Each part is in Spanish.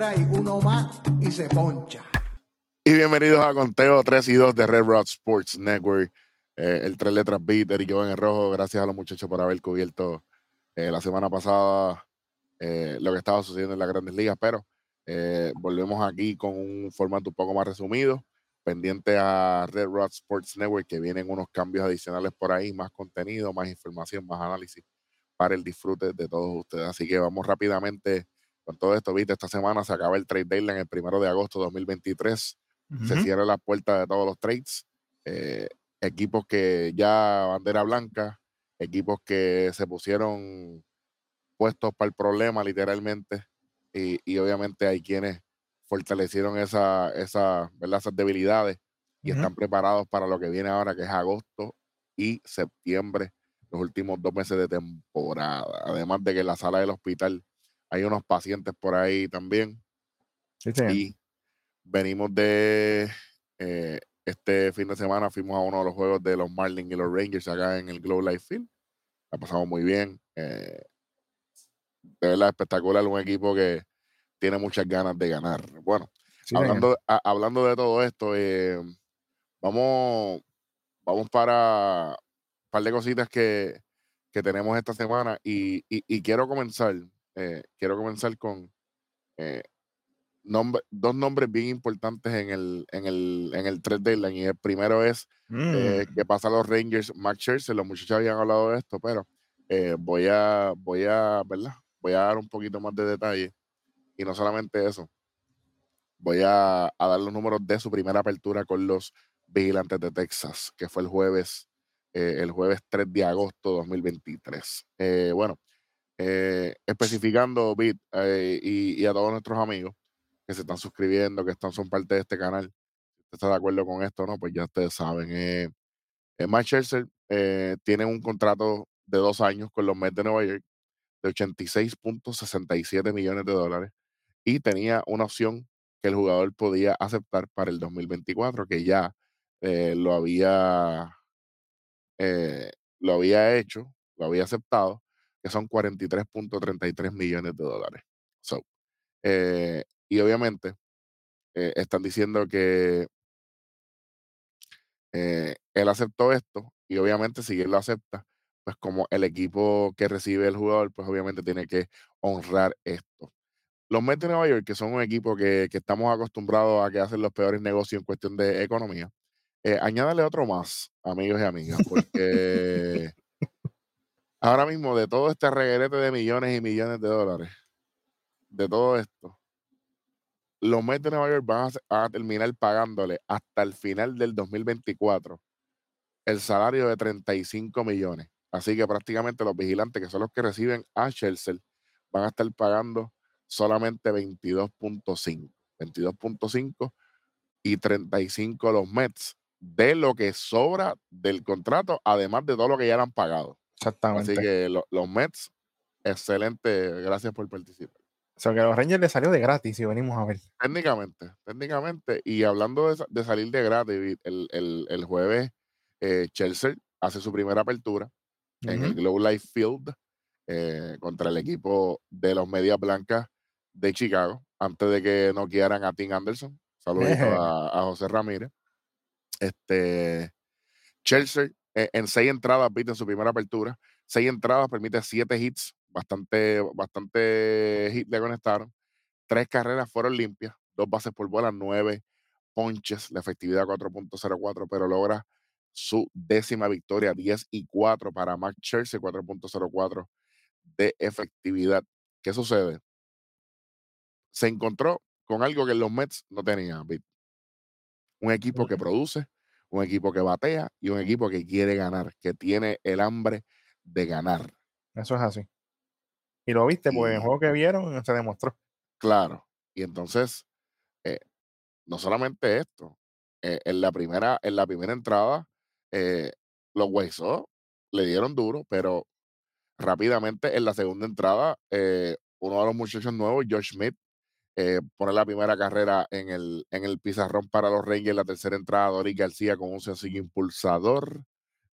strikes, uno más y se poncha. Y bienvenidos a Conteo 3 y 2 de Red Rock Sports Network. Eh, el tres letras beat, Eric en el rojo. Gracias a los muchachos por haber cubierto eh, la semana pasada eh, lo que estaba sucediendo en las grandes ligas, pero volvemos aquí con un formato un poco más resumido, pendiente a Red Rock Sports Network, que vienen unos cambios adicionales por ahí, más contenido, más información, más análisis para el disfrute de todos ustedes. Así que vamos rápidamente con todo esto. Viste, esta semana se acaba el trade deadline el primero de agosto de 2023. Se cierra la puerta de todos los trades. Eh, equipos que ya bandera blanca, equipos que se pusieron puestos para el problema literalmente. Y, obviamente hay quienes fortalecieron esa, esa, esas debilidades y están preparados para lo que viene ahora, que es agosto y septiembre los últimos dos meses de temporada. Además de que la sala del hospital hay unos pacientes por ahí también. Y venimos de eh, este fin de semana, fuimos a uno de los juegos de los Marlins y los Rangers acá en el Globe Life Field. La pasamos muy bien. Eh, de verdad espectacular, un equipo que tiene muchas ganas de ganar. Bueno, hablando, hablando de todo esto, eh, vamos, vamos para par de cositas que, tenemos esta semana y, quiero comenzar, eh, quiero comenzar con eh, dos nombres bien importantes en el, en el, en el 3 deadline. Y el primero es eh, mm. que pasa a los Rangers, Max Scherzer, los muchachos habían hablado de esto, pero voy a, voy a, ¿verdad? Voy a dar un poquito más de detalle. Y no solamente eso, voy a, a dar los números de su primera apertura con los Vigilantes de Texas, que fue el jueves eh, el jueves 3 de agosto de 2023. Eh, bueno, eh, especificando Bit y, a todos nuestros amigos que se están suscribiendo, que están, son parte de este canal, si está de acuerdo con esto no, pues ya ustedes saben. Eh, Mike Scherzer tiene un contrato de dos años con los Mets de Nueva York de 86.67 millones de dólares y tenía una opción que el jugador podía aceptar para el 2024, que ya lo había eh, lo había hecho, lo había aceptado, que son 43.33 millones de dólares. So, eh, y obviamente eh, están diciendo que él aceptó esto y obviamente si él lo acepta, pues como el equipo que recibe el jugador, pues obviamente tiene que honrar esto. Los Mets de Nueva York, que son un equipo que, que estamos acostumbrados a que hacen los peores negocios en cuestión de economía, eh, añádale otro más, amigos y amigas, porque ahora mismo de todo este reguerete de millones y millones de dólares, de todo esto, los Mets de Nueva York van a, terminar pagándole hasta el final del 2024 el salario de 35 millones. Así que prácticamente los vigilantes, que son los que reciben a Chelsea, van a estar pagando solamente 22.5. 22.5 y 35 los Mets de lo que sobra del contrato, además de todo lo que ya le han pagado. Exactamente. Así que los Mets, excelente, gracias por participar. O sea, que a los Rangers les salió de gratis y venimos a ver. Técnicamente, técnicamente. Y hablando de, salir de gratis, el, jueves eh, Chelsea hace su primera apertura en el Globe Life Field eh, contra el equipo de los Medias Blancas de Chicago, antes de que no quieran a Tim Anderson. Saludos a, a José Ramírez. Este, Chelsea eh, en seis entradas, viste, en su primera apertura, seis entradas, permite siete hits, bastante, bastante hits le conectaron. Tres carreras fueron limpias, dos bases por bola, nueve ponches, la efectividad 4.04, pero logra su décima victoria, 10 y 4 para Max Chelsea, 4.04 de efectividad. ¿Qué sucede? Se encontró con algo que los Mets no tenían, un equipo que produce, un equipo que batea y un equipo que quiere ganar, que tiene el hambre de ganar. Eso es así. Y lo viste, pues en el juego que vieron se demostró. Claro. Y entonces, eh, no solamente esto, eh, en, la primera, en la primera entrada, eh, los Huesos le dieron duro, pero rápidamente en la segunda entrada, uno de los muchachos nuevos, Josh Smith, eh, pone la primera carrera en el, en el pizarrón para los Rangers, la tercera entrada, Dory García con un sencillo impulsador.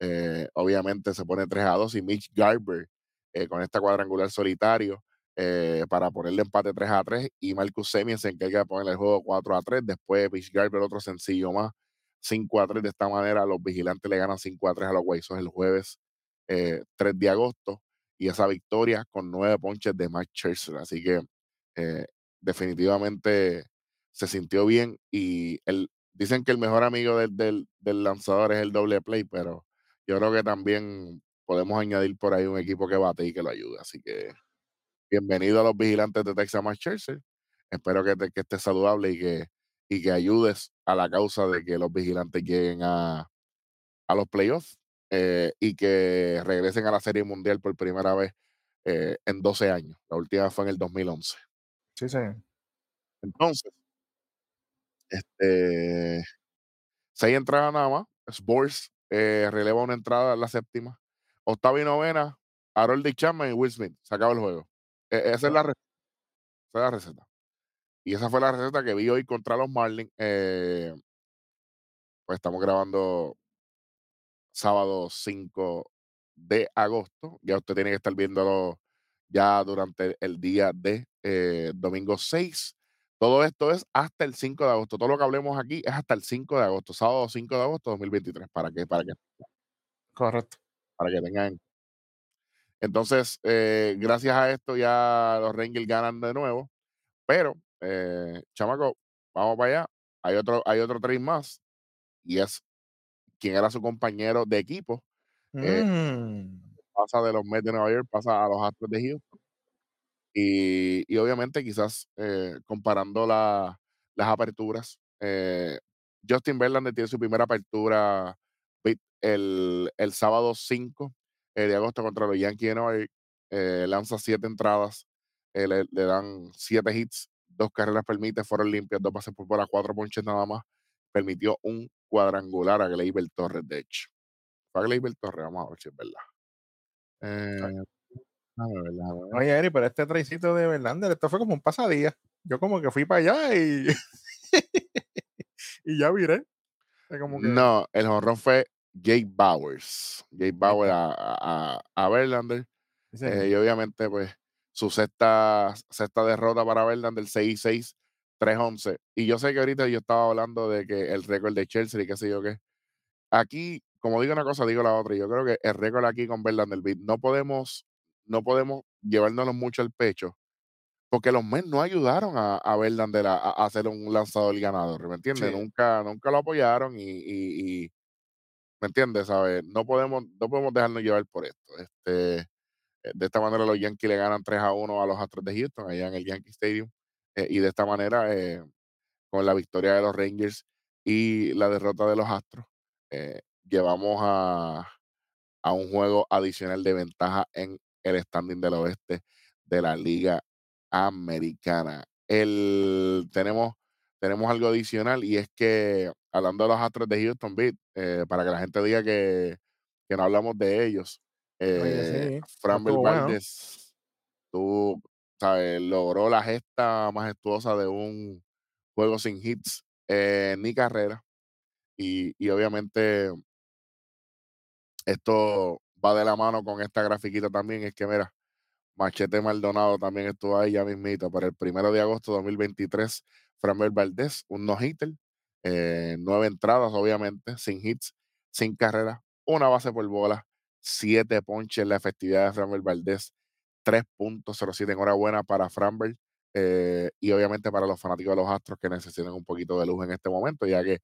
Eh, obviamente se pone 3 a 2 y Mitch Garber eh, con esta cuadrangular solitario eh, para ponerle empate 3 a 3 y Marcus Semien se encarga de ponerle el juego 4 a 3. Después Mitch Garber otro sencillo más, 5 a 3. De esta manera los vigilantes le ganan 5 a 3 a los Sox el jueves 3 eh, de agosto y esa victoria con 9 ponches de Max Scherzer. Así que eh, definitivamente se sintió bien y el, dicen que el mejor amigo del, del, lanzador es el doble play, pero yo creo que también podemos añadir por ahí un equipo que bate y que lo ayude. Así que bienvenido a los vigilantes de Texas Scherzer. Espero que, te, que estés saludable y que, y que ayudes a la causa de que los vigilantes lleguen a, a los playoffs eh, y que regresen a la Serie Mundial por primera vez eh, en 12 años. La última fue en el 2011. Sí, sí. Entonces, este, seis entradas nada más. Sports eh, releva una entrada, la séptima. Octava y novena, Harold Dick Chapman y Will Smith. Se acaba el juego. E, esa, es la esa es la receta. Y esa fue la receta que vi hoy contra los Marlins. Eh, pues estamos grabando sábado 5 de agosto. Ya usted tiene que estar viéndolo ya durante el día de eh, domingo 6. Todo esto es hasta el 5 de agosto. Todo lo que hablemos aquí es hasta el 5 de agosto, sábado 5 de agosto de 2023. ¿Para que Para que, Correcto. Para que tengan. Entonces, eh, gracias a esto ya los Rangers ganan de nuevo. Pero, eh, chamaco, vamos para allá. Hay otro, hay otro tres más. Y es quien era su compañero de equipo. Eh, mm. Pasa de los Mets de Nueva York, pasa a los Astros de Houston. Y, y obviamente quizás eh, comparando la, las aperturas, eh, Justin Verlander tiene su primera apertura el, el sábado 5 de agosto contra los Yankees de Nueva York. lanza siete entradas, le, le, dan siete hits, dos carreras permite, fueron limpias, dos pases por bola, cuatro ponches nada más. Permitió un cuadrangular a Gleyber Torres, de hecho. Fue a Gleyber Torres, vamos a ver si es verdad. Eh, Oye, Eri, pero este traicito de Verlander, esto fue como un pasadía. Yo como que fui para allá y, y ya viré. Como que... No, el honrón fue Jake Bowers. Jake Bowers a, a, a Verlander. Eh, y obviamente, pues, su sexta, sexta derrota para Verlander, 6-6, 3-11. Y yo sé que ahorita yo estaba hablando de que el récord de Chelsea y qué sé yo qué. Aquí, como digo una cosa, digo la otra. Yo creo que el récord aquí con Verlander no podemos no podemos llevárnoslo mucho al pecho, porque los Mets no ayudaron a, a Verlander a, a, hacer un lanzador ganador, ¿me entiendes? Nunca, nunca lo apoyaron y, y, ¿me entiendes? ¿Sabes? No podemos, no podemos dejarnos llevar por esto. Este, eh, de esta manera los Yankees le ganan 3 a 1 a los Astros de Houston allá en el Yankee Stadium eh, y de esta manera eh, con la victoria de los Rangers y la derrota de los Astros llevamos a, a un juego adicional de ventaja en el standing del oeste de la Liga Americana. El, tenemos, tenemos algo adicional y es que, hablando de los Astros de Houston Beat, eh, para que la gente diga que, que no hablamos de ellos, eh, Fran tú, sabes, logró la gesta majestuosa de un juego sin hits eh, ni carrera. Y, y obviamente esto va de la mano con esta grafiquita también, es que mira, Machete Maldonado también estuvo ahí ya mismito para el primero de agosto de 2023, Framber Valdés, un no-hitter, eh, nueve entradas obviamente, sin hits, sin carrera, una base por bola, siete ponches, la efectividad de Framber Valdés, 3.07, enhorabuena para Framber eh, y obviamente para los fanáticos de los Astros que necesitan un poquito de luz en este momento, ya que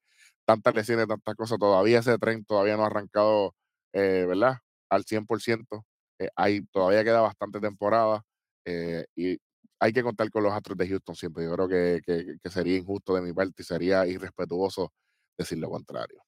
tantas lesiones, tantas cosas, todavía ese tren todavía no ha arrancado, eh, ¿verdad? al 100%. Eh, hay, todavía queda bastante temporada eh, y hay que contar con los Astros de Houston siempre. Yo creo que, que, sería injusto de mi parte y sería irrespetuoso decir lo contrario.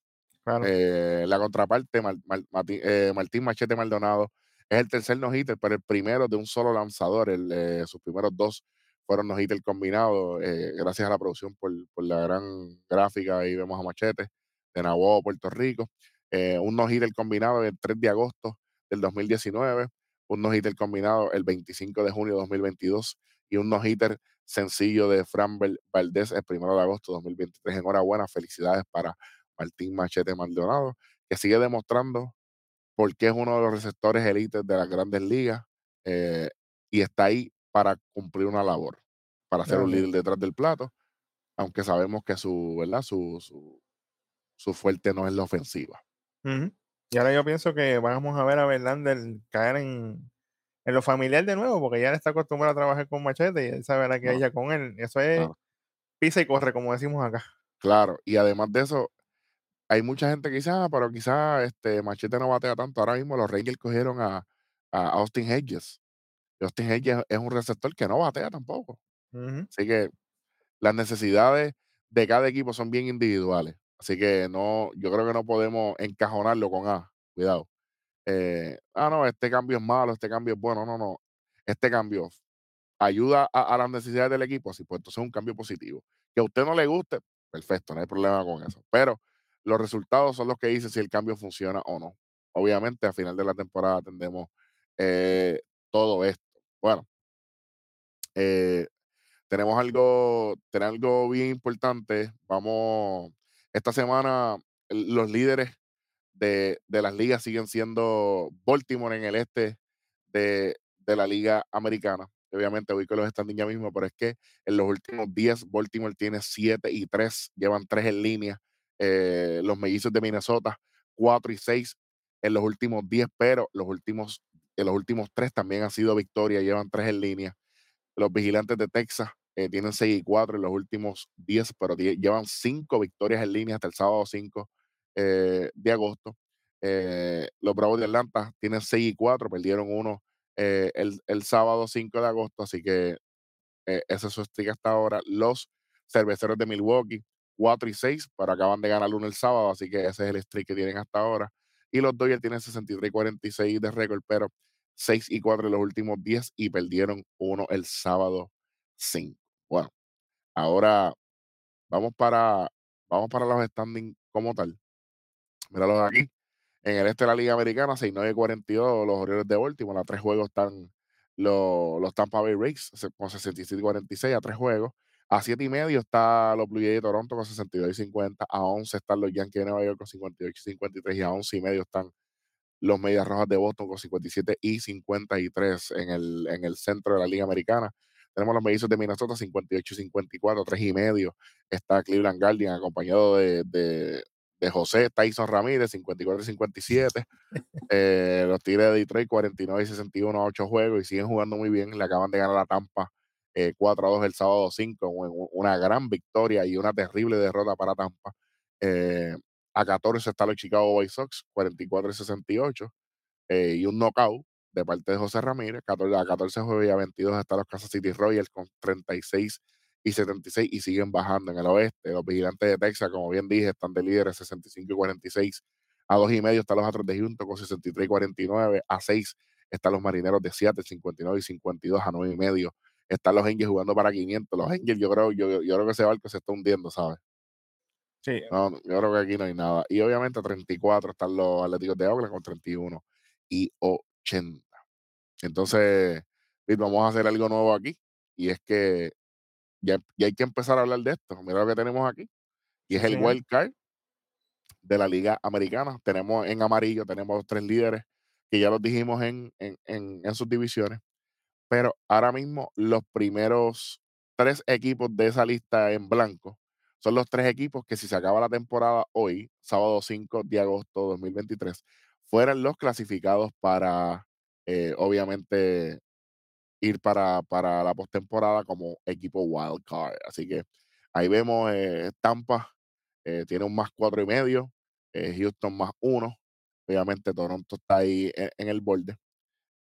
Eh, la contraparte, Martín Machete Maldonado, es el tercer no-hitter, pero el primero de un solo lanzador. El, sus primeros dos fueron no-hitter combinados, gracias a la producción por, por, la gran gráfica. Ahí vemos a Machete de Nahuatl, Puerto Rico. Eh, un no-hitter combinado el 3 de agosto del 2019, un no-hitter combinado el 25 de junio de 2022 y un no-hitter sencillo de Fran Valdés el 1 de agosto de 2023. Enhorabuena, felicidades para Martín Machete Maldonado, que sigue demostrando por qué es uno de los receptores élites de las grandes ligas eh, y está ahí para cumplir una labor, para ser un líder detrás del plato, aunque sabemos que su, ¿verdad? Su, su, su fuerte no es la ofensiva. Y ahora yo pienso que vamos a ver a Verlander caer en, en lo familiar de nuevo, porque ya está acostumbrado a trabajar con machete y él sabe que ella con él. Eso es pisa y corre, como decimos acá. Claro, y además de eso, hay mucha gente que dice, ah, pero quizás este Machete no batea tanto. Ahora mismo los Rangers cogieron a, Austin Hedges. Austin Hedges es un receptor que no batea tampoco. Así que las necesidades de cada equipo son bien individuales. Así que no, yo creo que no podemos encajonarlo con A. Cuidado. Eh, ah, no, este cambio es malo, este cambio es bueno. No, no. Este cambio ayuda a, las necesidades del equipo, así pues entonces es un cambio positivo. Que a usted no le guste, perfecto, no hay problema con eso. Pero los resultados son los que dicen si el cambio funciona o no. Obviamente, a final de la temporada atendemos eh, todo esto. Bueno, eh, tenemos algo, tenemos algo bien importante. Vamos, esta semana los líderes de, de, las ligas siguen siendo Baltimore en el este de, de la liga americana. Obviamente con los standings ya mismo, pero es que en los últimos 10 Baltimore tiene 7 y 3, llevan 3 en línea. Eh, los mellizos de Minnesota 4 y 6 en los últimos 10, pero los últimos, en los últimos 3 también han sido victorias, llevan 3 en línea. Los vigilantes de Texas eh, tienen 6 y 4 en los últimos 10, pero llevan 5 victorias en línea hasta el sábado 5 eh, de agosto. los Bravos de Atlanta tienen 6 y 4, perdieron uno eh, el, sábado 5 de agosto, así que eh, ese es su streak hasta ahora. Los cerveceros de Milwaukee, 4 y 6, pero acaban de ganar uno el sábado, así que ese es el streak que tienen hasta ahora. Y los Dodgers tienen 63 y 46 de récord, pero 6 y 4 en los últimos 10 y perdieron uno el sábado 5. Bueno, ahora vamos para, vamos para los standings como tal. Míralos aquí. En el este de la Liga Americana, 6-9-42, los Orioles de Baltimore. A tres juegos están los, los Tampa Bay Rays con 67-46 a tres juegos. A siete y medio está los Blue Jays de Toronto con 62 y 50. A 11 están los Yankees de Nueva York con 58 y 53. Y a 11 y medio están los Medias Rojas de Boston con 57 y 53 en el, en el centro de la Liga Americana. Tenemos los Mellizos de Minnesota 58 y 54, 3 y medio. Está Cleveland Guardian acompañado de, de José Tyson Ramírez, 54 y 57. Eh, los Tigres de Detroit, 49 y 61 a 8 juegos y siguen jugando muy bien. Le acaban de ganar a Tampa 4 eh, a 2 el sábado 5, una gran victoria y una terrible derrota para Tampa. Eh, a 14 está los Chicago White Sox, 44 y 68. y un knockout de parte de José Ramírez. 14, a 14 juegos y a 22 está los Kansas City Royals con 36 y 76 y siguen bajando en el oeste. Los vigilantes de Texas, como bien dije, están de líderes 65 y 46. A dos y medio están los Astros de Houston con 63 y 49. A 6 están los Marineros de Seattle 59 y 52. A 9 y medio están los Angels jugando para 500. Los Angels, yo creo, yo, yo creo que ese barco se está hundiendo, ¿sabes? Sí. No, yo creo que aquí no hay nada. Y obviamente a 34 están los Atléticos de Oakland con 31 y 80. Entonces, vamos a hacer algo nuevo aquí. Y es que ya, hay que empezar a hablar de esto. Mira lo que tenemos aquí. Y es el wild card de la Liga Americana. Tenemos en amarillo, tenemos tres líderes que ya los dijimos en, en, sus divisiones. Pero ahora mismo los primeros tres equipos de esa lista en blanco son los tres equipos que si se acaba la temporada hoy, sábado 5 de agosto de 2023, fueran los clasificados para, eh, obviamente, ir para, para la postemporada como equipo wild card. Así que ahí vemos eh, Tampa eh, tiene un más cuatro y medio, eh, Houston más uno. Obviamente Toronto está ahí en, el borde.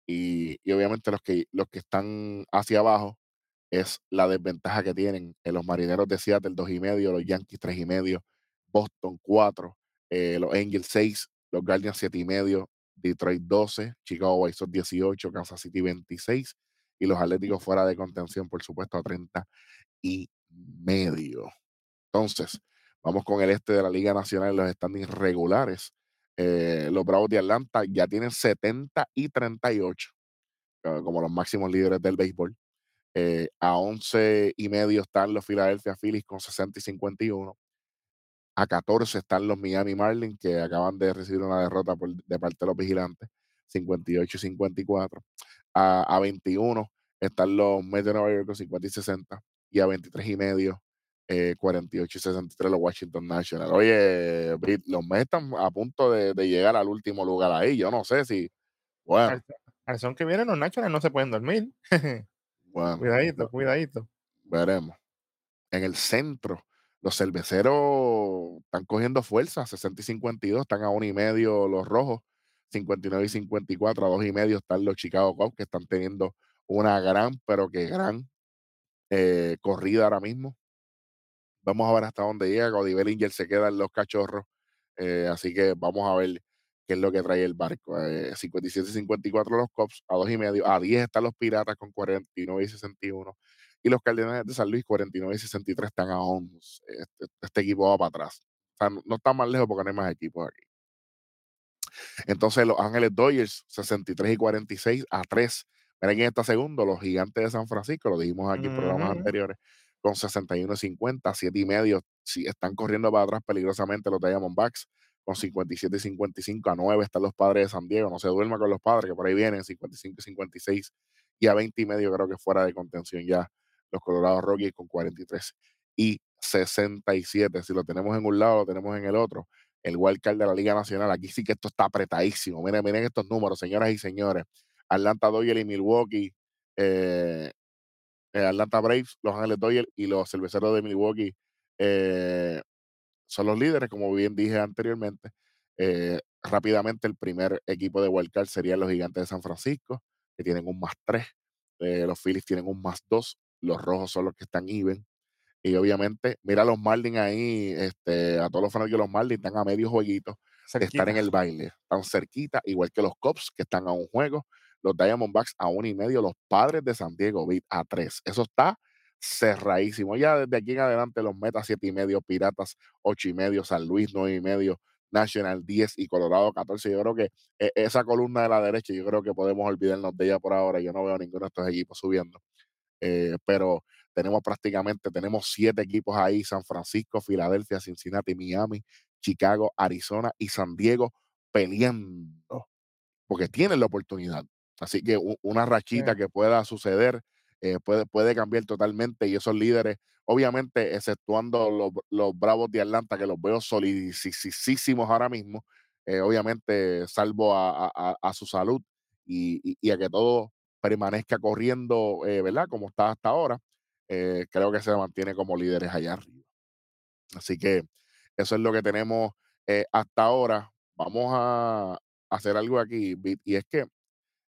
Y, obviamente los que, los que están hacia abajo es la desventaja que tienen en los marineros de Seattle, dos y medio, los Yankees, tres y medio, Boston, cuatro, los Angels, seis, los Guardians, siete y medio, Detroit, 12, Chicago White Sox, 18, Kansas City, 26, y los Atléticos fuera de contención, por supuesto, a 30 y medio. Entonces, vamos con el este de la Liga Nacional, los standings regulares. Eh, los Bravos de Atlanta ya tienen 70 y 38 eh, como los máximos líderes del béisbol. Eh, a 11 y medio están los Philadelphia Phillies con 60 y 51. A 14 están los Miami Marlins que acaban de recibir una derrota de parte de los vigilantes, 58 y 54 a, 21 están los Mets de Nueva York con 50 y 60 y a 23 y medio, 48 y 63 los Washington Nationals. Oye, los Mets están a punto de, llegar al último lugar ahí. Yo no sé si, bueno. Al, son que vienen los Nationals no se pueden dormir. bueno, cuidadito, cuidadito. Veremos. En el centro, los cerveceros están cogiendo fuerza, 60 y 52, están a uno y medio los rojos, 59 y 54, a dos y medio están los Chicago Cubs que están teniendo una gran, pero que gran eh, corrida ahora mismo. Vamos a ver hasta dónde llega. Cody Bellinger se queda en los cachorros. Eh, así que vamos a ver qué es lo que trae el barco. 57-54 eh, los Cops, a dos y medio. A 10 están los Piratas con 49 y 61. Y los Cardenales de San Luis, 49 y 63, están a 11. Este, este, equipo va para atrás. O sea, no, no está más lejos porque no hay más equipos aquí. Entonces, Los Ángeles Dodgers, 63 y 46 a 3 Miren quién está segundo, los gigantes de San Francisco, lo dijimos aquí en programas anteriores, con 61.50, 7 y medio. Si están corriendo para atrás peligrosamente los Diamondbacks, con 57 y 55 a 9 están los padres de San Diego. No se duerma con los padres, que por ahí vienen 55 y 56 y a 20 y medio creo que fuera de contención ya los Colorados Rockies con 43 y 67. Si lo tenemos en un lado, lo tenemos en el otro. El wildcard de la Liga Nacional. Aquí sí que esto está apretadísimo. Miren, miren estos números, señoras y señores. Atlanta Dodgers y Milwaukee, eh, eh, Atlanta Braves, Los Ángeles Dodgers y los Cerveceros de Milwaukee eh, son los líderes, como bien dije anteriormente. rápidamente, el primer equipo de Wildcard sería los Gigantes de San Francisco, que tienen un más 3. los Phillies tienen un más 2. Los Rojos son los que están even. Y obviamente, mira a los Marlins ahí, este, a todos los fanáticos de los Marlins están a medio jueguito de estar en el baile. Están cerquita, igual que los Cops, que están a un juego los Diamondbacks a uno y medio, los padres de San Diego a tres. Eso está cerradísimo. Ya desde aquí en adelante los metas siete y medio, Piratas ocho y medio, San Luis nueve y medio, National 10 y Colorado 14. Yo creo que e, esa columna de la derecha, yo creo que podemos olvidarnos de ella por ahora. Yo no veo ninguno de estos equipos subiendo. Eh, pero tenemos prácticamente, tenemos siete equipos ahí, San Francisco, Filadelfia, Cincinnati, Miami, Chicago, Arizona y San Diego peleando, porque tienen la oportunidad. Así que una rachita que pueda suceder eh, puede, puede cambiar totalmente y esos líderes, obviamente, exceptuando los, los Bravos de Atlanta, que los veo solidísimos ahora mismo, eh, obviamente, salvo a, su salud y, a que todo permanezca corriendo, eh, ¿verdad? Como está hasta ahora, creo que se mantiene como líderes allá arriba. Así que eso es lo que tenemos hasta ahora. Vamos a hacer algo aquí, y es que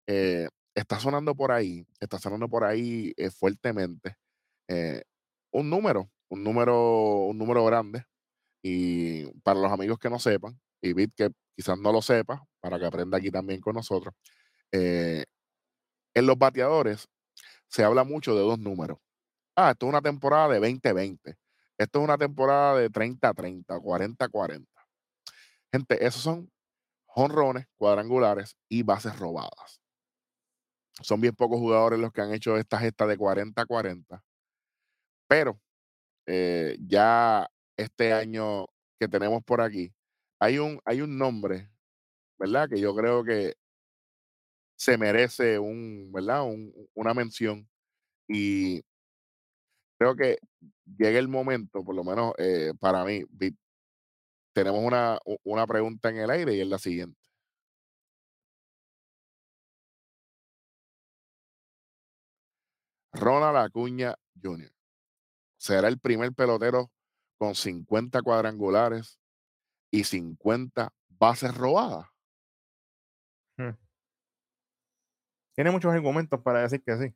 eh, está sonando por ahí, está sonando por ahí eh, fuertemente eh, un número, un número, un número grande. Y para los amigos que no sepan, y Bit que quizás no lo sepa, para que aprenda aquí también con nosotros, en los bateadores se habla mucho de dos números. Ah, esto es una temporada de 20-20. Esto es una temporada de 30-30, 40-40. Gente, esos son jonrones, cuadrangulares y bases robadas. Son bien pocos jugadores los que han hecho esta gesta de 40-40. Pero eh, ya este año que tenemos por aquí, hay un, hay un nombre, ¿verdad? Que yo creo que se merece un, ¿verdad? una mención. Y creo que llega el momento, por lo menos eh, para mí, tenemos una, una pregunta en el aire y es la siguiente. Ronald Acuña Jr. será el primer pelotero con 50 cuadrangulares y 50 bases robadas. Hmm. Tiene muchos argumentos para decir que sí.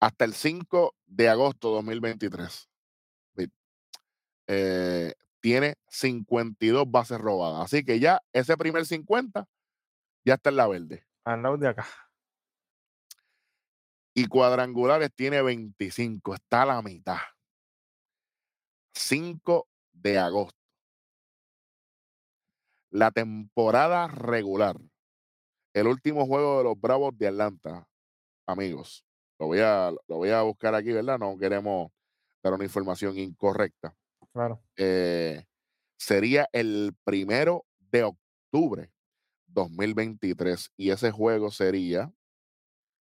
Hasta el 5 de agosto de 2023. Eh, tiene 52 bases robadas. Así que ya ese primer 50 ya está en la verde. Al lado de acá y cuadrangulares tiene 25, está a la mitad. 5 de agosto. La temporada regular. El último juego de los Bravos de Atlanta, amigos. Lo voy a, lo voy a buscar aquí, ¿verdad? No queremos dar una información incorrecta. Claro. Eh, sería el primero de octubre 2023 y ese juego sería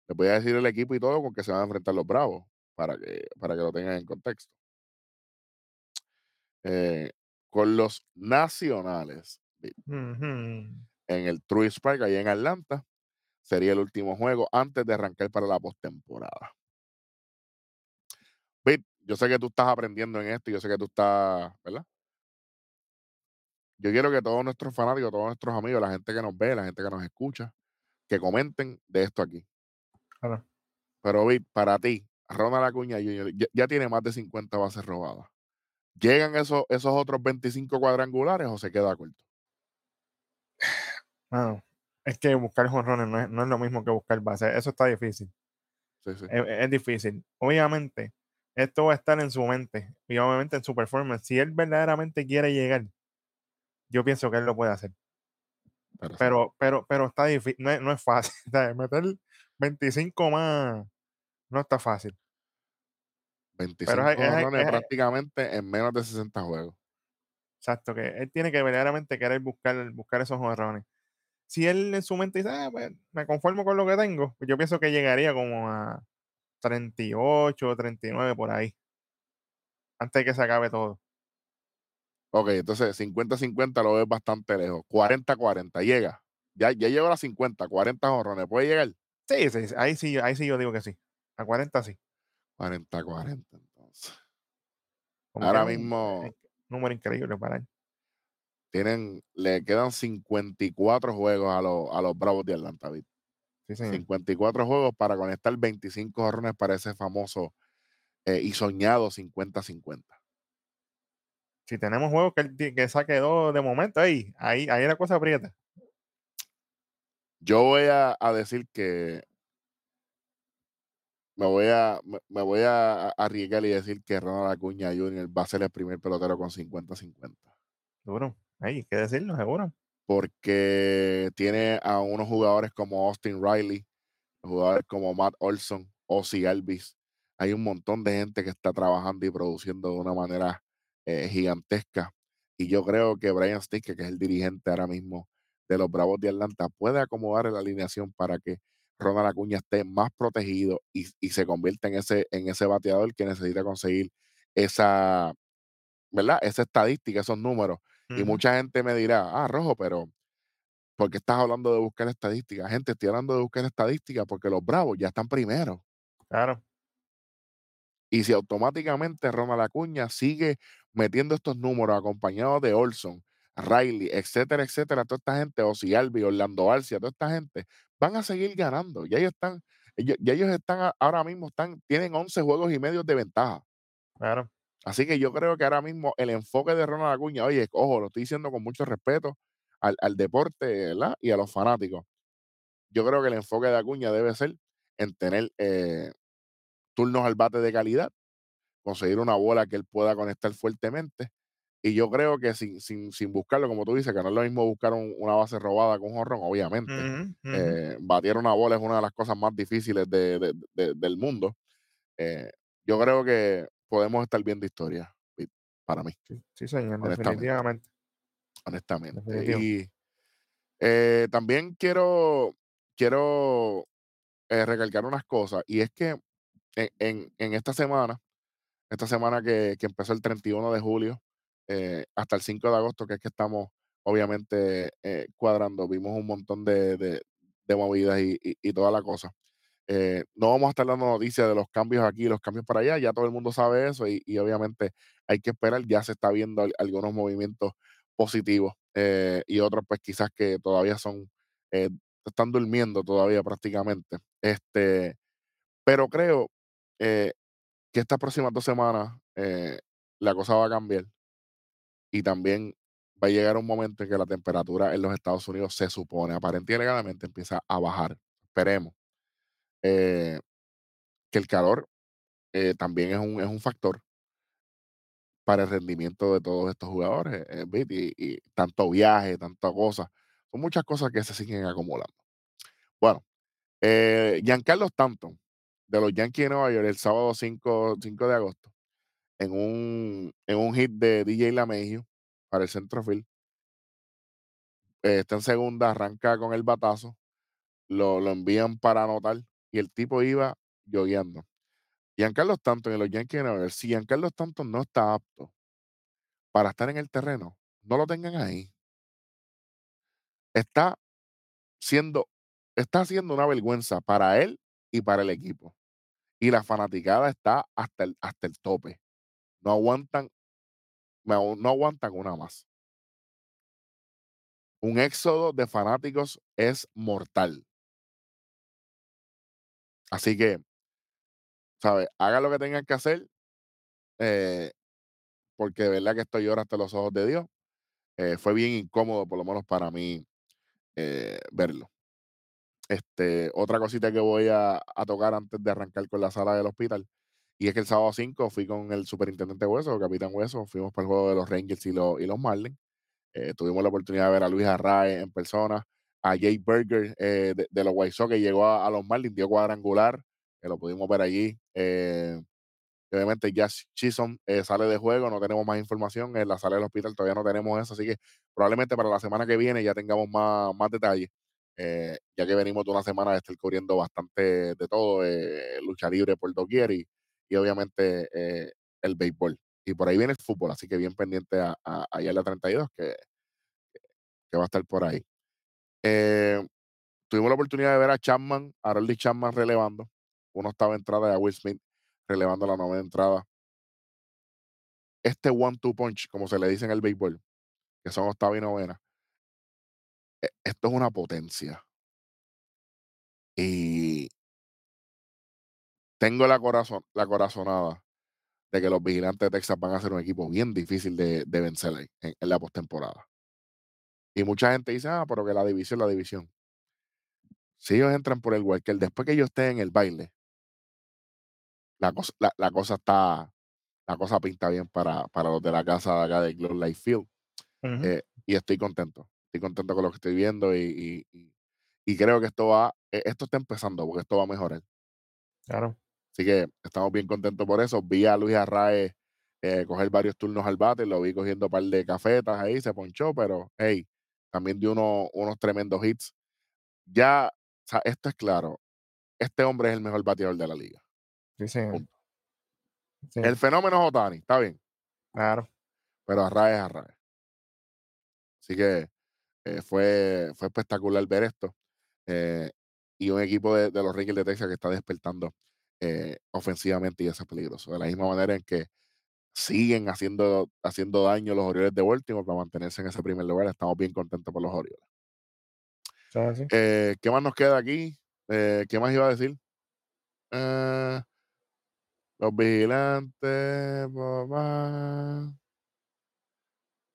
Les voy a decir el equipo y todo con que se van a enfrentar los Bravos, para que, para que lo tengan en contexto. Eh, con los nacionales en el Truist Park, ahí en Atlanta, sería el último juego antes de arrancar para la postemporada. yo sé que tú estás aprendiendo en esto, yo sé que tú estás, ¿verdad? Yo quiero que todos nuestros fanáticos, todos nuestros amigos, la gente que nos ve, la gente que nos escucha, que comenten de esto aquí. Pero, Vic, para ti, Ronald Acuña ya, tiene más de 50 bases robadas. ¿Llegan esos, esos otros 25 cuadrangulares o se queda corto? Es que buscar jonrones no es, no es lo mismo que buscar bases. Eso está difícil. Es, difícil. Obviamente, esto va a estar en su mente y obviamente en su performance. Si él verdaderamente quiere llegar, yo pienso que él lo puede hacer. Pero, pero, pero, está difícil, no es, no es fácil. Meter 25 más no está fácil. 25 prácticamente en menos de 60 juegos. Exacto, que él tiene que verdaderamente querer buscar, buscar esos jorrones. Si él en su mente dice, ah, pues, me conformo con lo que tengo, pues yo pienso que llegaría como a 38 o 39 por ahí. Antes de que se acabe todo. Ok, entonces 50-50 lo ves bastante lejos. 40-40, llega. Ya, ya llegó a las 50, 40 jorrones. ¿Puede llegar? Sí, sí, ahí sí, ahí sí yo digo que sí. A 40 sí. 40-40 entonces. Ahora mismo. Un número increíble para él. Tienen, le quedan 54 juegos a, los, a los Bravos de Atlanta, Sí, 54 juegos para conectar 25 jorrones para ese famoso eh, y soñado 50-50 si tenemos juegos que, que saque dos de momento, ahí, ahí, ahí la cosa aprieta. Yo voy a, decir que me voy a me, voy a arriesgar y decir que Ronald Acuña Jr. va a ser el primer pelotero con 50-50. Seguro, hay que decirlo, seguro. Porque tiene a unos jugadores como Austin Riley, jugadores como Matt Olson, Ozzy Alvis. Hay un montón de gente que está trabajando y produciendo de una manera eh, gigantesca. Y yo creo que Brian Sticker, que es el dirigente ahora mismo de los Bravos de Atlanta, puede acomodar la alineación para que Ronald Acuña esté más protegido y, se convierta en ese, en ese bateador que necesita conseguir esa, ¿verdad? Esa estadística, esos números. Y mucha gente me dirá, ah, Rojo, pero ¿por qué estás hablando de buscar estadísticas? Gente, estoy hablando de buscar estadísticas porque los Bravos ya están primero. Claro. Y si automáticamente Ronald Acuña sigue metiendo estos números acompañados de Olson, Riley, etcétera, etcétera, toda esta gente, Ozzy Albi, Orlando Arcia, toda esta gente, van a seguir ganando. Ya ellos están, ellos, ya ellos están ahora mismo, están, tienen 11 juegos y medio de ventaja. Claro. Así que yo creo que ahora mismo el enfoque de Ronald Acuña, oye, ojo, lo estoy diciendo con mucho respeto al, deporte ¿verdad? y a los fanáticos. Yo creo que el enfoque de Acuña debe ser en tener eh, turnos al bate de calidad, conseguir una bola que él pueda conectar fuertemente. Y yo creo que sin, sin, sin buscarlo, como tú dices, que no es lo mismo buscar una base robada con un jorrón, obviamente. Eh, batir una bola es una de las cosas más difíciles de, del mundo. Eh, yo creo que podemos estar viendo historia, para mí. Sí, señor, definitivamente. Honestamente. Y eh, también quiero, quiero recalcar unas cosas, y es que en, esta semana, esta semana que, empezó el 31 de julio eh, hasta el 5 de agosto, que es que estamos obviamente eh, cuadrando, vimos un montón de, movidas y, toda la cosa. Eh, no vamos a estar dando noticias de los cambios aquí, los cambios para allá, ya todo el mundo sabe eso y, obviamente hay que esperar, ya se está viendo algunos movimientos positivos y otros pues quizás que todavía son, están durmiendo todavía prácticamente. Este, pero creo eh, que estas próximas dos semanas eh, la cosa va a cambiar y también va a llegar un momento en que la temperatura en los Estados Unidos se supone, aparentemente empieza a bajar. Esperemos. Eh, que el calor también es un, es un factor para el rendimiento de todos estos jugadores. y, y, tanto viaje, tanta cosa. Son muchas cosas que se siguen acumulando. Bueno, Giancarlo Stanton de los Yankees de Nueva York el sábado 5, 5 de agosto en un, en un hit de DJ LaMegio para el centrofield. Eh, está en segunda, arranca con el batazo, lo, lo envían para anotar y el tipo iba yogueando. Giancarlo Stanton en los Yankees de Nueva York, si Giancarlo Stanton no está apto para estar en el terreno, no lo tengan ahí. Está siendo, está haciendo una vergüenza para él y para el equipo. Y la fanaticada está hasta el, hasta el tope. No aguantan, no aguantan una más. Un éxodo de fanáticos es mortal. Así que, ¿sabes? Haga lo que tengan que hacer, eh, porque de verdad que estoy ahora hasta los ojos de Dios. Eh, fue bien incómodo, por lo menos para mí, eh, verlo. Este, otra cosita que voy a, tocar antes de arrancar con la sala del hospital, y es que el sábado 5 fui con el superintendente Hueso, capitán Hueso, fuimos para el juego de los Rangers y, los, y los Marlins. Tuvimos la oportunidad de ver a Luis Arrae en persona, a Jay Berger eh, de, los White Sox que llegó a, los Marlins, dio cuadrangular, que lo pudimos ver allí. Eh, obviamente Jazz Chisholm eh, sale de juego, no tenemos más información, en la sala del hospital todavía no tenemos eso, así que probablemente para la semana que viene ya tengamos más, más detalles. Eh, ya que venimos de una semana de estar cubriendo bastante de todo, lucha libre por doquier y, obviamente el béisbol. Y por ahí viene el fútbol, así que bien pendiente a, a, a la 32, que, que va a estar por ahí. Eh, tuvimos la oportunidad de ver a Chapman, a Chapman relevando. Uno estaba entrada y a Will Smith relevando la novena entrada. Este one-two punch, como se le dice en el béisbol, que son octava y novena, e, esto es una potencia. Y tengo la, la corazonada de que los vigilantes de Texas van a ser un equipo bien difícil de, de vencer en, en la postemporada. Y mucha gente dice, ah, pero que la división, la división. Si ellos entran por el Walker, después que ellos estén en el baile, la cosa, la, la cosa está, la cosa pinta bien para, para los de la casa de acá de Globe Life Field. Uh -huh. eh, y estoy contento. Estoy contento con lo que estoy viendo y, y, y, y creo que esto va, eh, esto está empezando porque esto va a mejorar. Claro. Así que estamos bien contentos por eso. Vi a Luis Arrae eh, coger varios turnos al bate, lo vi cogiendo un par de cafetas ahí, se ponchó, pero hey, también dio uno, unos tremendos hits. Ya, o sea, esto es claro. Este hombre es el mejor bateador de la liga. Sí, sí. sí. El fenómeno es Otani, está bien. Claro. Pero Arrae es Arrae. Así que eh, fue, fue espectacular ver esto. Eh, y un equipo de, de, los Rangers de Texas que está despertando eh, ofensivamente y eso es peligroso. De la misma manera en que siguen haciendo, haciendo daño los Orioles de Baltimore para mantenerse en ese primer lugar. Estamos bien contentos por los Orioles. Eh, ¿Qué más nos queda aquí? Eh, ¿Qué más iba a decir? Eh, los vigilantes, papá.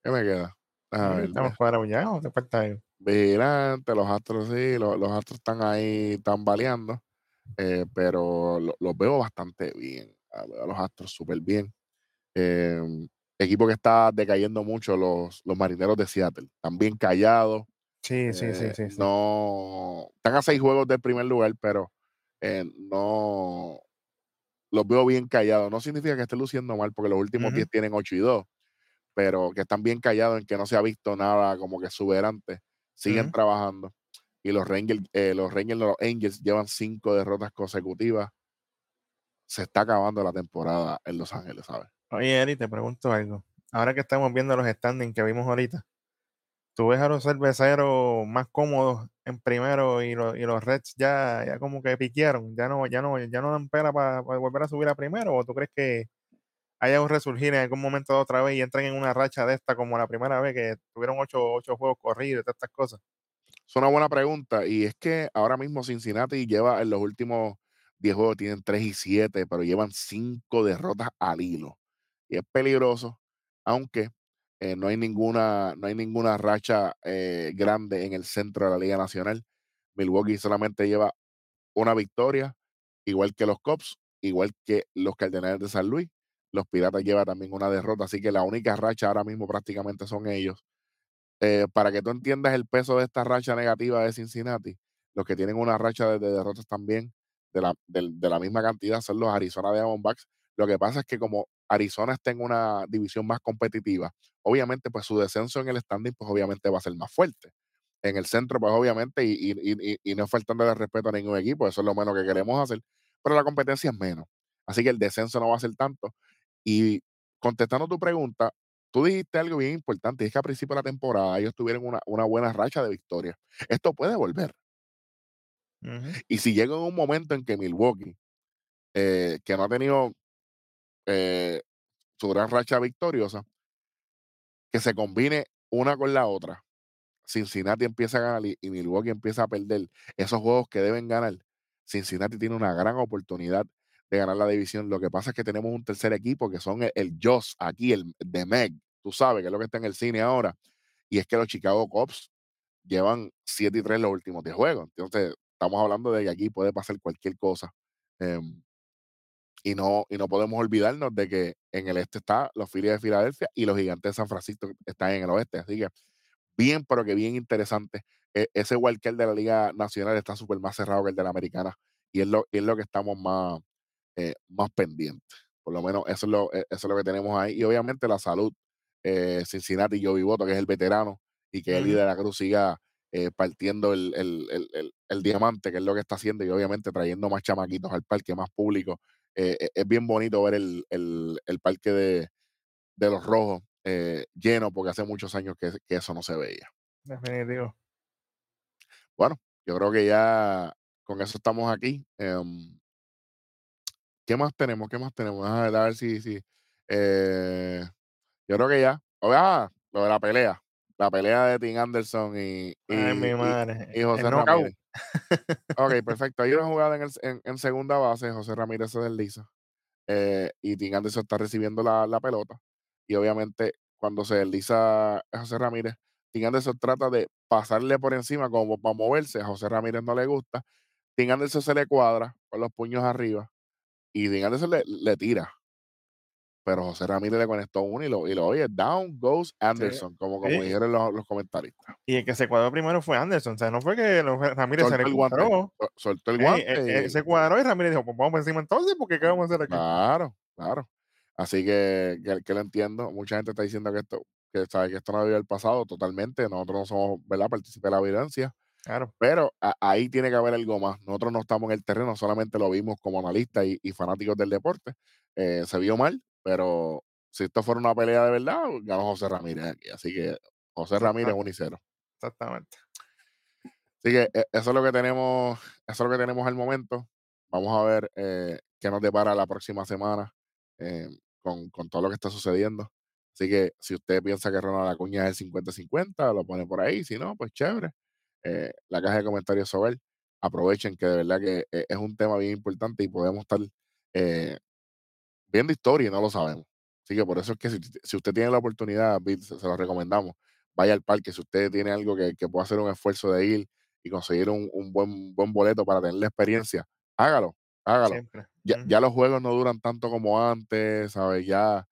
¿Qué me queda? Ah, Estamos cuadrados ya, ¿o te falta algo? Vigilantes, los astros sí, los, los astros están ahí, están baleando, eh, pero lo, los veo bastante bien. A los astros súper bien. Eh, equipo que está decayendo mucho, los, los marineros de Seattle. Están bien callados. Sí, sí, eh, sí, sí, sí, No. Están a seis juegos del primer lugar, pero eh, no. Los veo bien callados. No significa que estén luciendo mal, porque los últimos 10 uh -huh. tienen 8 y 2, pero que están bien callados en que no se ha visto nada como que exuberante. Siguen uh -huh. trabajando. Y los Rangers, eh, los Rangers, los Angels llevan cinco derrotas consecutivas. Se está acabando la temporada en Los Ángeles, ¿sabes? Oye, Eri, te pregunto algo. Ahora que estamos viendo los standings que vimos ahorita, ¿tú ves a los cerveceros más cómodos en primero y, lo, y los Reds ya, ya como que piquearon? ¿Ya no, ya no, ya no dan pena para, volver a subir a primero? ¿O tú crees que haya un resurgir en algún momento otra vez y entran en una racha de esta como la primera vez que tuvieron ocho, ocho juegos corridos y todas estas cosas? Es una buena pregunta. Y es que ahora mismo Cincinnati lleva en los últimos 10 juegos, tienen 3 y 7, pero llevan 5 derrotas al hilo es peligroso, aunque eh, no hay ninguna, no hay ninguna racha eh, grande en el centro de la Liga Nacional. Milwaukee solamente lleva una victoria, igual que los Cubs, igual que los Cardenales de San Luis. Los Piratas llevan también una derrota, así que la única racha ahora mismo prácticamente son ellos. Eh, para que tú entiendas el peso de esta racha negativa de Cincinnati, los que tienen una racha de, de derrotas también de la, de la misma cantidad son los Arizona Diamondbacks. Lo que pasa es que como Arizona está en una división más competitiva, obviamente pues su descenso en el standing pues obviamente va a ser más fuerte. en el centro, pues obviamente, y, y, y, no faltando de respeto a ningún equipo, eso es lo menos que queremos hacer, pero la competencia es menos. Así que el descenso no va a ser tanto. Y contestando tu pregunta, tú dijiste algo bien importante, y es que a principio de la temporada ellos tuvieron una, una buena racha de victorias. Esto puede volver. Y si llega un momento en que Milwaukee, eh, que no ha tenido eh, su gran racha victoriosa, que se combine una con la otra, Cincinnati empieza a ganar y, Milwaukee empieza a perder esos juegos que deben ganar, Cincinnati tiene una gran oportunidad de ganar la división. Lo que pasa es que tenemos un tercer equipo que son el, Joss aquí, el de Meg, tú sabes, que es lo que está en el cine ahora. Y es que los Chicago Cubs llevan 7 y 3 los últimos 10 juegos. Entonces, estamos hablando de que aquí puede pasar cualquier cosa. Em, y, no, y no podemos olvidarnos de que en el este está los Phillies de Filadelfia y los Gigantes de San Francisco están en el oeste. Así que bien, pero que bien interesante. E, ese wildcard de la Liga Nacional está súper más cerrado que el de la Americana y es lo, es lo que estamos más, eh, más pendientes. Por lo menos eso es lo, e, eso es lo que tenemos ahí. Y obviamente la salud. Eh, Cincinnati y Joey Voto, que es el veterano, y que el líder de la cruz siga eh, partiendo el, el, diamante, que es lo que está haciendo, y obviamente trayendo más chamaquitos al parque, más público. Eh, e, es bien bonito ver el, parque de, los rojos eh, lleno, porque hace muchos años que, eso no se veía. Definitivo. Bueno, yo creo que ya con eso estamos aquí. Em, ¿Qué más tenemos? ¿Qué más tenemos? A ver, a ver si, si yo creo que ya. Ah, lo de la pelea la pelea de Tim Anderson y, y, José Ramírez. ok, perfecto. Hay una jugada en, en, segunda base, José Ramírez se desliza eh, y Tim Anderson está recibiendo la, la, pelota. Y obviamente, cuando se desliza José Ramírez, Tim Anderson trata de pasarle por encima como para moverse. A José Ramírez no le gusta. Tim Anderson se le cuadra con los puños arriba y Tim Anderson le, le tira pero José Ramírez le conectó uno y lo, y lo oye, down goes Anderson, como, como dijeron los, los, comentaristas. Y el que se cuadró primero fue Anderson, o sea, no fue que Ramírez se le guante, soltó el guante. Eh, eh, se cuadró y Ramírez dijo, pues vamos encima entonces, porque ¿qué vamos a hacer aquí? Claro, claro. Así que, que, que, lo entiendo. Mucha gente está diciendo que esto, que sabe que esto no había el pasado totalmente. Nosotros no somos, ¿verdad? Partícipes de la violencia. Claro. Pero ahí tiene que haber algo más. Nosotros no estamos en el terreno, solamente lo vimos como analistas y, y fanáticos del deporte. Eh, se vio mal, pero si esto fuera una pelea de verdad, ganó José Ramírez aquí. Así que José Ramírez 1 y 0. Exactamente. Así que eh, eso es lo que tenemos, eso es lo que tenemos al momento. Vamos a ver eh, qué nos depara la próxima semana eh, con, todo lo que está sucediendo. Así que si usted piensa que Ronald Acuña es el 50-50, lo pone por ahí. Si no, pues chévere. la caja de comentarios sobre él. Aprovechen que de verdad que es un tema bien importante y podemos estar viendo historia y no lo sabemos. Así que por eso es que si, usted tiene la oportunidad, se, lo recomendamos. Vaya al parque. Si usted tiene algo que, que pueda hacer un esfuerzo de ir y conseguir un, buen, buen boleto para tener la experiencia, hágalo, hágalo. Ya, los juegos no duran tanto como antes, ¿sabes? Ya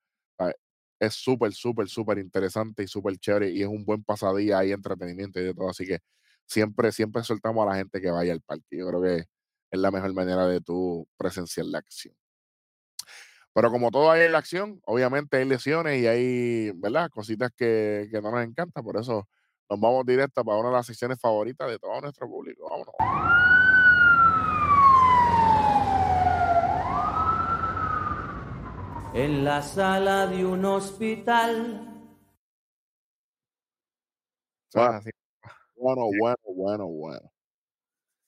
es súper, súper, súper interesante y súper chévere y es un buen pasadía, hay entretenimiento y de todo. Así que siempre, siempre soltamos a la gente que vaya al parque. Yo creo que es la mejor manera de tú presenciar la acción. Pero como todo hay en la acción, obviamente hay lesiones y hay, ¿verdad? Cositas que, no nos encantan. Por eso nos vamos directo para una de las secciones favoritas de todo nuestro público. Vámonos. En la sala de un hospital. Bueno, bueno, bueno, bueno, bueno.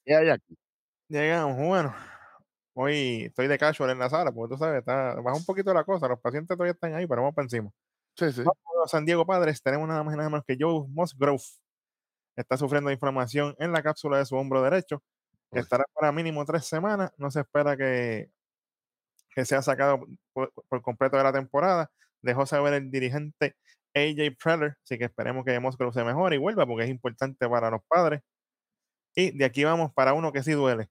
¿Qué hay aquí? Llegamos, bueno. Hoy estoy de casual en la sala, porque tú sabes, está, baja un poquito la cosa. Los pacientes todavía están ahí, pero vamos para encima. Sí, sí. San Diego Padres, tenemos nada más y nada menos que Joe Musgrove. Está sufriendo inflamación en la cápsula de su hombro derecho. Estará para mínimo tres semanas. No se espera que, que sea sacado por, completo de la temporada. Dejó saber el dirigente AJ Preller, así que esperemos que Musgrove se mejore y vuelva porque es importante para los padres. Y de aquí vamos para uno que sí duele.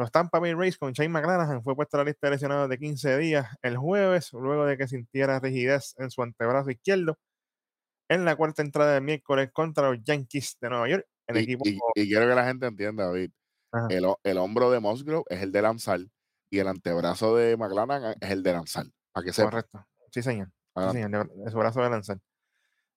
Los Tampa Bay Rays con Shane McClanahan fue puesto a la lista de lesionados de 15 días el jueves, luego de que sintiera rigidez en su antebrazo izquierdo en la cuarta entrada del miércoles contra los Yankees de Nueva York. y, equipo... y, quiero que la gente entienda, David. El, hombro de Musgrove es el de lanzar y el antebrazo de McClanahan es el de lanzar. ¿A que Correcto. Sí, señor. Sí, señor. Es su brazo de lanzar.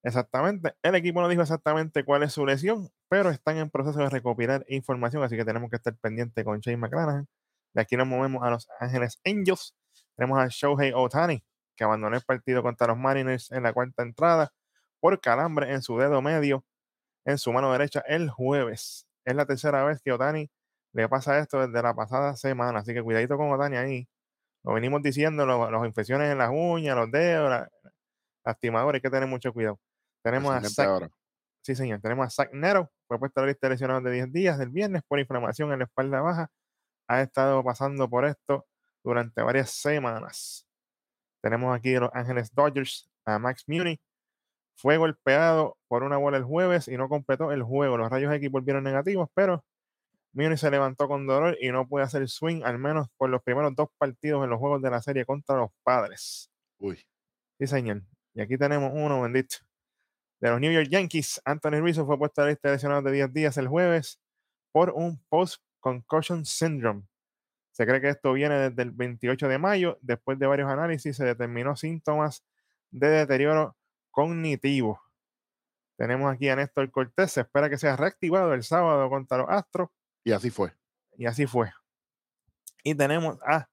Exactamente. El equipo no dijo exactamente cuál es su lesión, pero están en proceso de recopilar información, así que tenemos que estar pendientes con Shane McClanahan. De aquí nos movemos a Los Ángeles Angels. Tenemos a Shohei Otani, que abandonó el partido contra los Mariners en la cuarta entrada por calambre en su dedo medio en su mano derecha el jueves. Es la tercera vez que Otani le pasa esto desde la pasada semana, así que cuidadito con Otani ahí. Lo venimos diciendo, las infecciones en las uñas, los dedos, la, lastimadores, hay que tener mucho cuidado. Tenemos a Zach, sí señor, tenemos a Zach Nero, fue puesto a la lista de lesionados de 10 días del viernes por inflamación en la espalda baja. Ha estado pasando por esto durante varias semanas. Tenemos aquí a los Ángeles Dodgers a Max Muni. Fue golpeado por una bola el jueves y no completó el juego. Los rayos X volvieron negativos, pero Muni se levantó con dolor y no puede hacer swing, al menos por los primeros dos partidos en los juegos de la serie contra los padres. Uy. Sí, señor. Y aquí tenemos uno, bendito. De los New York Yankees, Anthony Rizzo fue puesto a la lista de lesionados de 10 días el jueves por un post-concussion syndrome. Se cree que esto viene desde el 28 de mayo. Después de varios análisis, se determinó síntomas de deterioro cognitivo. Tenemos aquí a Néstor Cortés. Se espera que sea reactivado el sábado contra los Astros. Y así fue. Y así fue. Y tenemos a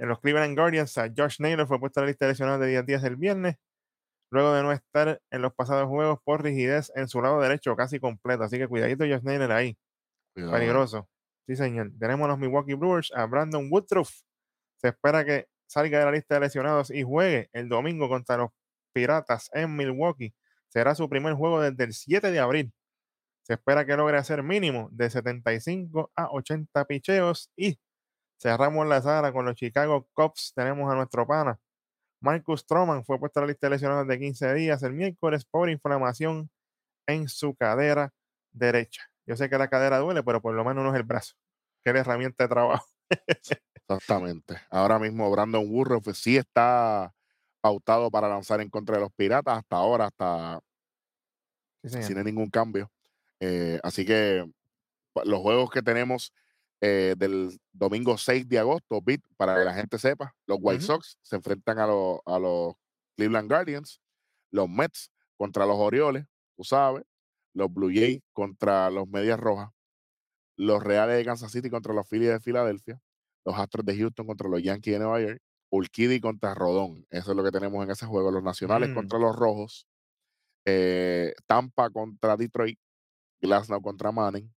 en los Cleveland Guardians, a Josh Naylor fue puesto a la lista de lesionados de 10 días el viernes luego de no estar en los pasados juegos por rigidez en su lado derecho casi completo. Así que cuidadito Josh Naylor ahí. Peligroso. Sí, señor. Tenemos los Milwaukee Brewers a Brandon Woodruff. Se espera que salga de la lista de lesionados y juegue el domingo contra los Piratas en Milwaukee. Será su primer juego desde el 7 de abril. Se espera que logre hacer mínimo de 75 a 80 picheos y cerramos la sala con los Chicago Cubs. Tenemos a nuestro pana Marcus Stroman fue puesto a la lista de lesionados de 15 días el miércoles por inflamación en su cadera derecha. Yo sé que la cadera duele, pero por lo menos no es el brazo, que es la herramienta de trabajo. Exactamente. Ahora mismo Brandon Woodruff sí está pautado para lanzar en contra de los Piratas hasta ahora, hasta sin ningún cambio. Eh, así que los juegos que tenemos eh, del domingo 6 de agosto, Beat, para que la gente sepa, los White Sox se enfrentan a, los, a los Cleveland Guardians, los Mets contra los Orioles, tú sabes, los Blue Jays contra los Medias Rojas, los Reales de Kansas City contra los Phillies de Filadelfia, los Astros de Houston contra los Yankees de Nueva York, Urquidy contra Rodón, eso es lo que tenemos en ese juego, los Nacionales mm. contra los Rojos, eh, Tampa contra Detroit, Glasnow contra Manning,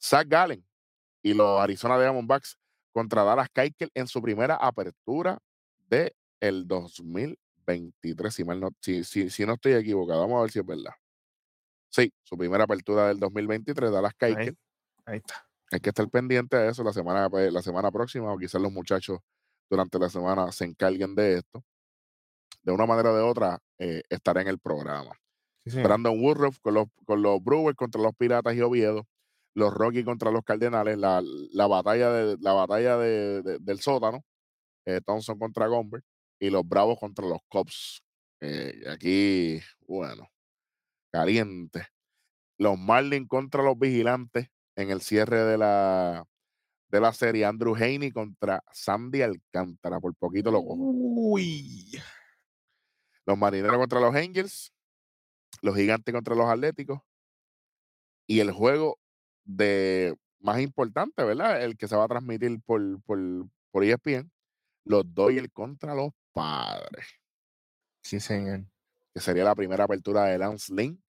Zach Gallen y los Arizona Diamondbacks contra Dallas Keuchel en su primera apertura de el 2023, si, mal no, si, si, no estoy equivocado, vamos a ver si es verdad. Sí, su primera apertura del 2023, Dallas Keuchel. Ahí, está. Hay que estar pendiente de eso la semana, pues, la semana próxima, o quizás los muchachos durante la semana se encarguen de esto. De una manera o de otra, eh, estará en el programa. Brandon Woodruff con los, con los Brewers contra los Piratas y Oviedo los Rockies contra los Cardenales, la, batalla, de, la batalla del sótano, eh, Thompson contra Gomber, y los Bravos contra los Cubs. Eh, aquí, bueno, caliente. Los Marlins contra los Vigilantes en el cierre de la, de la serie. Andrew Haney contra Sandy Alcántara. Por poquito lo cojo. Uy. Los Marineros contra los Angels. Los Gigantes contra los Atléticos. Y el juego de más importante, ¿verdad? El que se va a transmitir por, por, por ESPN, los Dodgers contra los padres. Sí, señor. Que sería la primera apertura de Lance Lynn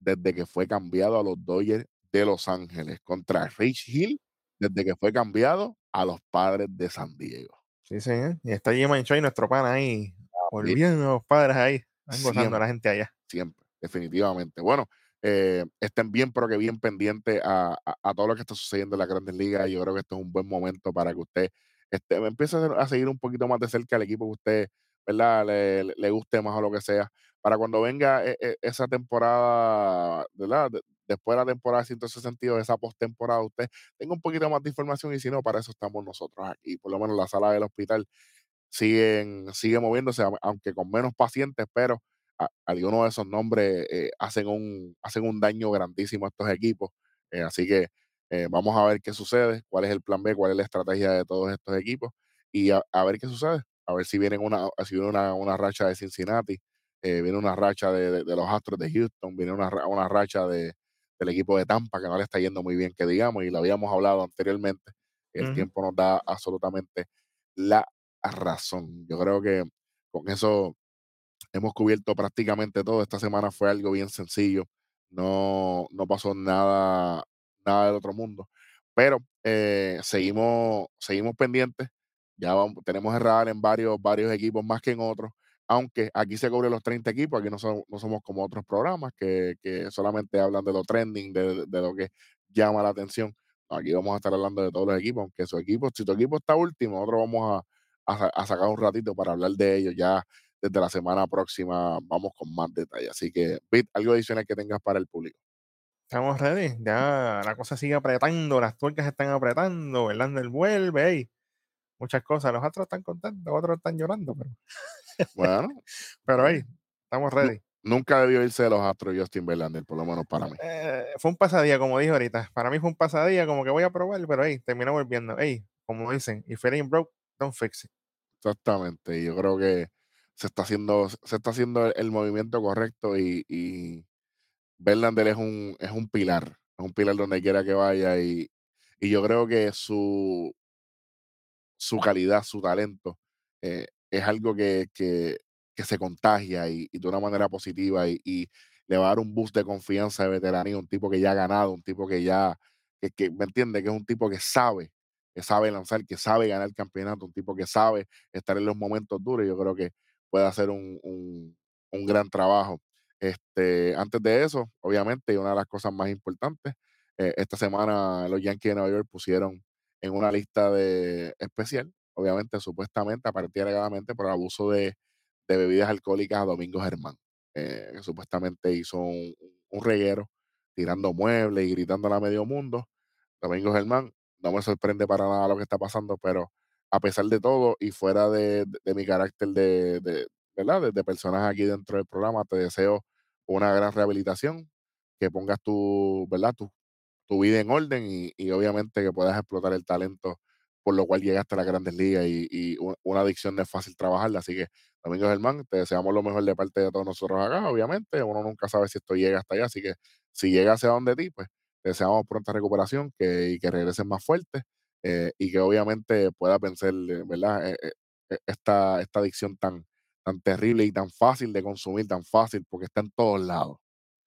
desde que fue cambiado a los Dodgers de Los Ángeles contra Rich Hill desde que fue cambiado a los padres de San Diego. Sí, señor. Y está Jim Choi, nuestro pan ahí, volviendo a los padres ahí, gozando a la gente allá. Siempre, definitivamente. Bueno, eh, estén bien, pero que bien pendientes a, todo lo que está sucediendo en la grandes ligas. Yo creo que esto es un buen momento para que usted este, empiece a seguir un poquito más de cerca al equipo que usted ¿verdad? Le, guste más o lo que sea. Para cuando venga e, e, esa temporada, ¿verdad? después de la temporada 162, esa postemporada, usted tenga un poquito más de información y si no, para eso estamos nosotros aquí. Por lo menos la sala del hospital siguen, sigue moviéndose, aunque con menos pacientes, pero algunos de esos nombres eh, hacen, un, hacen un daño grandísimo a estos equipos. Eh, así que eh, vamos a ver qué sucede, cuál es el plan B, cuál es la estrategia de todos estos equipos y a, ver qué sucede. A ver si vienen una, si viene una, racha de Cincinnati viene una racha de, los Astros de Houston, viene una, una racha de, del equipo de Tampa que no le está yendo muy bien, que digamos, y lo habíamos hablado anteriormente. El tiempo nos da absolutamente la razón. Yo creo que con eso hemos cubierto prácticamente todo. Esta semana fue algo bien sencillo. No, no pasó nada, nada del otro mundo. Pero eh, seguimos, seguimos pendientes. Ya tenemos el en varios, varios equipos más que en otros. Aunque aquí se cubren los 30 equipos, aquí no, no somos como otros programas que, que, solamente hablan de lo trending, de, de, lo que llama la atención. Aquí vamos a estar hablando de todos los equipos, aunque su equipo, si tu equipo está último, nosotros vamos a, a sacar un ratito para hablar de ellos ya desde la semana próxima vamos con más detalles. Así que, Pete, algo adicional que tengas para el público. Estamos ready, ya la cosa sigue apretando, las tuercas están apretando, Verlander vuelve, ahí muchas cosas. Los otros están contentos, otros están llorando, pero. Bueno. pero ahí, estamos ready. Nunca debió irse de los Astros Justin Verlander, por lo menos para mí. Eh, fue un pasadía, como dije ahorita. Para mí fue un pasadía, como que voy a probar, pero ahí termina volviendo. Ey, como dicen, if it ain't broke, don't fix it. Exactamente. Y yo creo que se está haciendo, se está haciendo el, movimiento correcto y, y es un, es un pilar, es un pilar donde quiera que vaya y, y yo creo que su, su calidad, su talento, eh, es algo que, que, que, se contagia y, y, de una manera positiva y, y, le va a dar un boost de confianza de veteranía, un tipo que ya ha ganado, un tipo que ya, que, que me entiende, que es un tipo que sabe, que sabe lanzar, que sabe ganar el campeonato, un tipo que sabe estar en los momentos duros. Yo creo que puede hacer un, un, gran trabajo. Este, antes de eso, obviamente, y una de las cosas más importantes, eh, esta semana los Yankees de Nueva York pusieron en una lista de especial, obviamente, supuestamente, a partir alegadamente, por abuso de, de bebidas alcohólicas a Domingo Germán, eh, supuestamente hizo un, un, reguero tirando muebles y gritando a medio mundo. Domingo Germán, no me sorprende para nada lo que está pasando, pero a pesar de todo y fuera de, mi carácter de, de ¿verdad? De, personas aquí dentro del programa, te deseo una gran rehabilitación, que pongas tu, ¿verdad? Tu, tu vida en orden y, obviamente que puedas explotar el talento por lo cual llegaste a las grandes ligas y, una adicción es fácil trabajarla. Así que, Domingo Germán, te deseamos lo mejor de parte de todos nosotros acá, obviamente. Uno nunca sabe si esto llega hasta allá, así que si llega hacia donde ti, pues deseamos pronta recuperación que, y que regresen más fuerte. Eh, y que obviamente pueda vencer, eh, ¿verdad? Eh, esta, esta adicción tan, tan terrible y tan fácil de consumir, tan fácil, porque está en todos lados.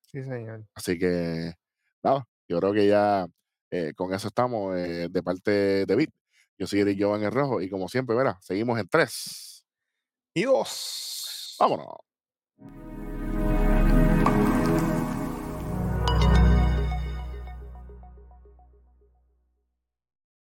Sí, señor. Así que, nada, yo creo que ya con eso estamos de parte de Bit. Yo soy Eric en el Rojo y como siempre, verá, seguimos en tres. Y dos. Vámonos.